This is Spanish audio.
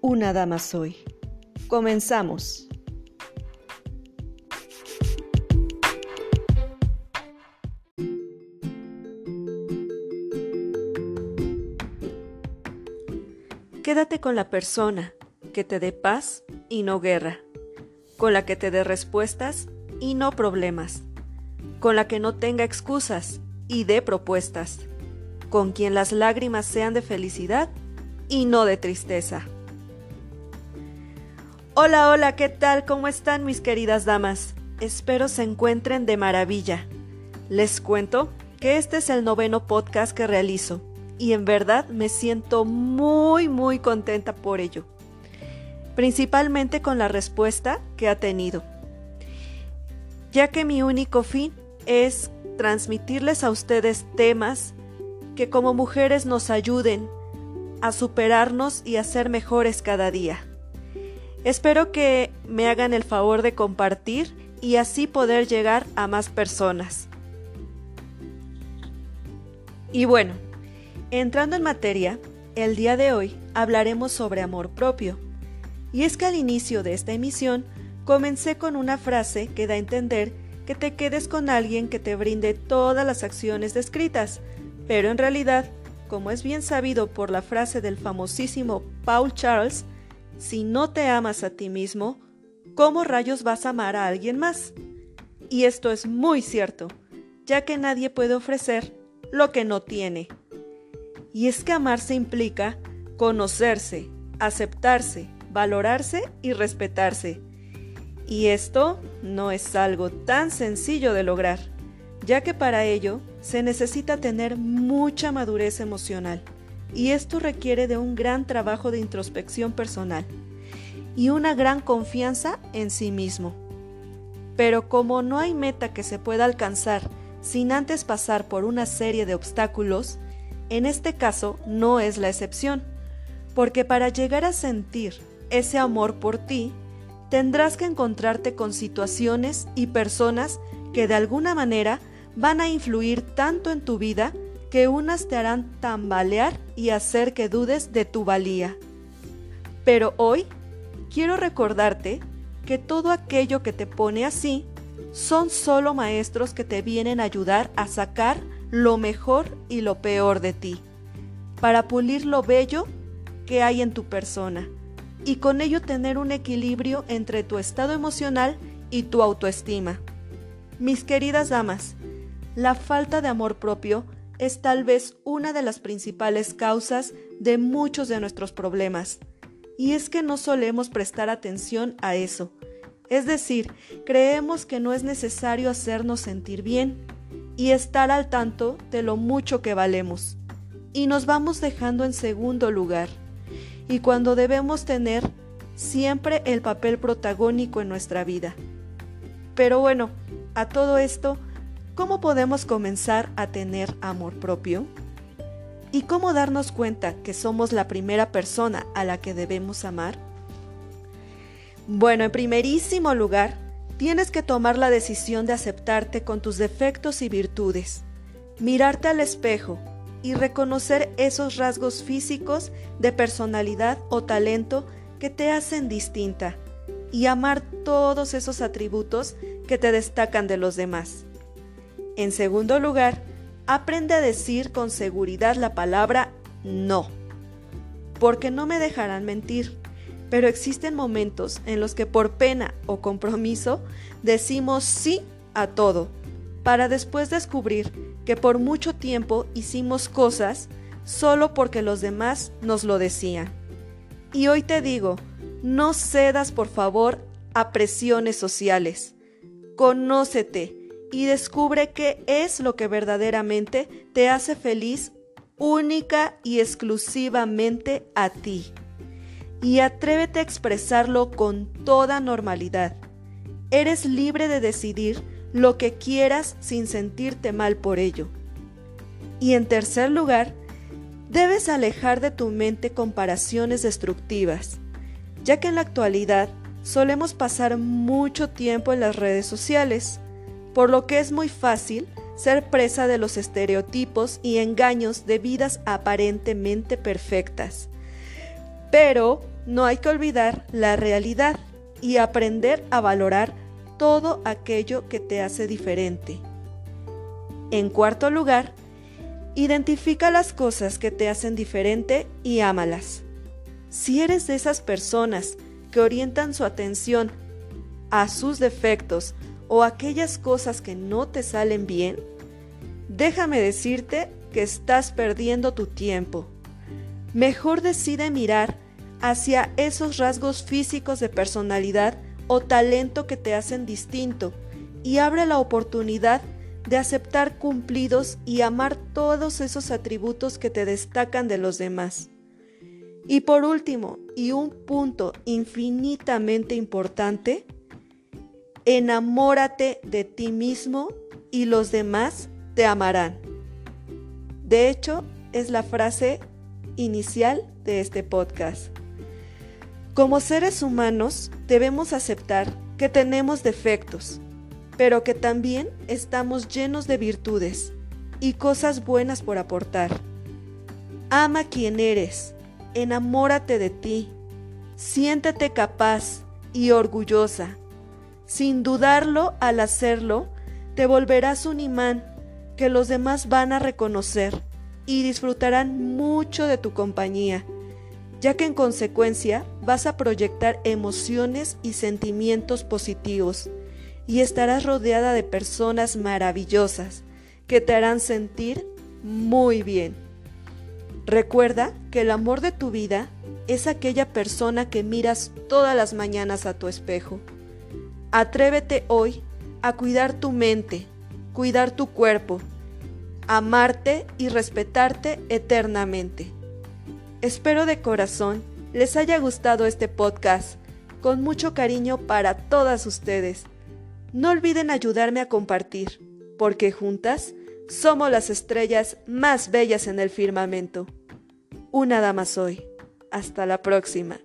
Una Dama Soy. Comenzamos. Quédate con la persona que te dé paz y no guerra, con la que te dé respuestas y no problemas, con la que no tenga excusas y dé propuestas, con quien las lágrimas sean de felicidad y no de tristeza. Hola, hola, ¿qué tal? ¿Cómo están mis queridas damas? Espero se encuentren de maravilla. Les cuento que este es el noveno podcast que realizo y en verdad me siento muy, muy contenta por ello, principalmente con la respuesta que ha tenido, ya que mi único fin es transmitirles a ustedes temas que como mujeres nos ayuden a superarnos y a ser mejores cada día. Espero que me hagan el favor de compartir y así poder llegar a más personas. Y bueno, entrando en materia, el día de hoy hablaremos sobre amor propio. Y es que al inicio de esta emisión comencé con una frase que da a entender que te quedes con alguien que te brinde todas las acciones descritas, pero en realidad, como es bien sabido por la frase del famosísimo Paul Charles, si no te amas a ti mismo, ¿cómo rayos vas a amar a alguien más? Y esto es muy cierto, ya que nadie puede ofrecer lo que no tiene. Y es que amarse implica conocerse, aceptarse, valorarse y respetarse. Y esto no es algo tan sencillo de lograr, ya que para ello se necesita tener mucha madurez emocional, y esto requiere de un gran trabajo de introspección personal y una gran confianza en sí mismo. Pero como no hay meta que se pueda alcanzar sin antes pasar por una serie de obstáculos, en este caso no es la excepción, porque para llegar a sentir ese amor por ti, tendrás que encontrarte con situaciones y personas que de alguna manera van a influir tanto en tu vida que unas te harán tambalear y hacer que dudes de tu valía. Pero hoy quiero recordarte que todo aquello que te pone así son solo maestros que te vienen a ayudar a sacar lo mejor y lo peor de ti, para pulir lo bello que hay en tu persona y con ello tener un equilibrio entre tu estado emocional y tu autoestima. Mis queridas damas, la falta de amor propio es tal vez una de las principales causas de muchos de nuestros problemas. Y es que no solemos prestar atención a eso. Es decir, creemos que no es necesario hacernos sentir bien y estar al tanto de lo mucho que valemos. Y nos vamos dejando en segundo lugar y cuando debemos tener siempre el papel protagónico en nuestra vida. Pero bueno, a todo esto, ¿cómo podemos comenzar a tener amor propio? ¿Y cómo darnos cuenta que somos la primera persona a la que debemos amar? Bueno, en primerísimo lugar, tienes que tomar la decisión de aceptarte con tus defectos y virtudes, mirarte al espejo y reconocer esos rasgos físicos de personalidad o talento que te hacen distinta y amar todos esos atributos que te destacan de los demás. En segundo lugar, aprende a decir con seguridad la palabra no, porque no me dejarán mentir, pero existen momentos en los que por pena o compromiso decimos sí a todo para después descubrir que por mucho tiempo hicimos cosas solo porque los demás nos lo decían. Y hoy te digo, no cedas por favor a presiones sociales. Conócete y descubre qué es lo que verdaderamente te hace feliz única y exclusivamente a ti. y atrévete a expresarlo con toda normalidad. Eres libre de decidir lo que quieras sin sentirte mal por ello. Y en tercer lugar, debes alejar de tu mente comparaciones destructivas, ya que en la actualidad solemos pasar mucho tiempo en las redes sociales, por lo que es muy fácil ser presa de los estereotipos y engaños de vidas aparentemente perfectas. Pero no hay que olvidar la realidad y aprender a valorar todo aquello que te hace diferente. En cuarto lugar, identifica las cosas que te hacen diferente y ámalas. Si eres de esas personas que orientan su atención a sus defectos o aquellas cosas que no te salen bien, déjame decirte que estás perdiendo tu tiempo. Mejor decide mirar hacia esos rasgos físicos de personalidad o talento que te hacen distinto y abre la oportunidad de aceptar cumplidos y amar todos esos atributos que te destacan de los demás. Y por último, y un punto infinitamente importante, enamórate de ti mismo y los demás te amarán. De hecho, es la frase inicial de este podcast. Como seres humanos debemos aceptar que tenemos defectos, pero que también estamos llenos de virtudes y cosas buenas por aportar. Ama quien eres, enamórate de ti, siéntete capaz y orgullosa. Sin dudarlo al hacerlo, te volverás un imán que los demás van a reconocer y disfrutarán mucho de tu compañía ya que en consecuencia vas a proyectar emociones y sentimientos positivos y estarás rodeada de personas maravillosas que te harán sentir muy bien. Recuerda que el amor de tu vida es aquella persona que miras todas las mañanas a tu espejo. Atrévete hoy a cuidar tu mente, cuidar tu cuerpo, amarte y respetarte eternamente. Espero de corazón les haya gustado este podcast, con mucho cariño para todas ustedes. No olviden ayudarme a compartir, porque juntas somos las estrellas más bellas en el firmamento. Una dama soy. Hasta la próxima.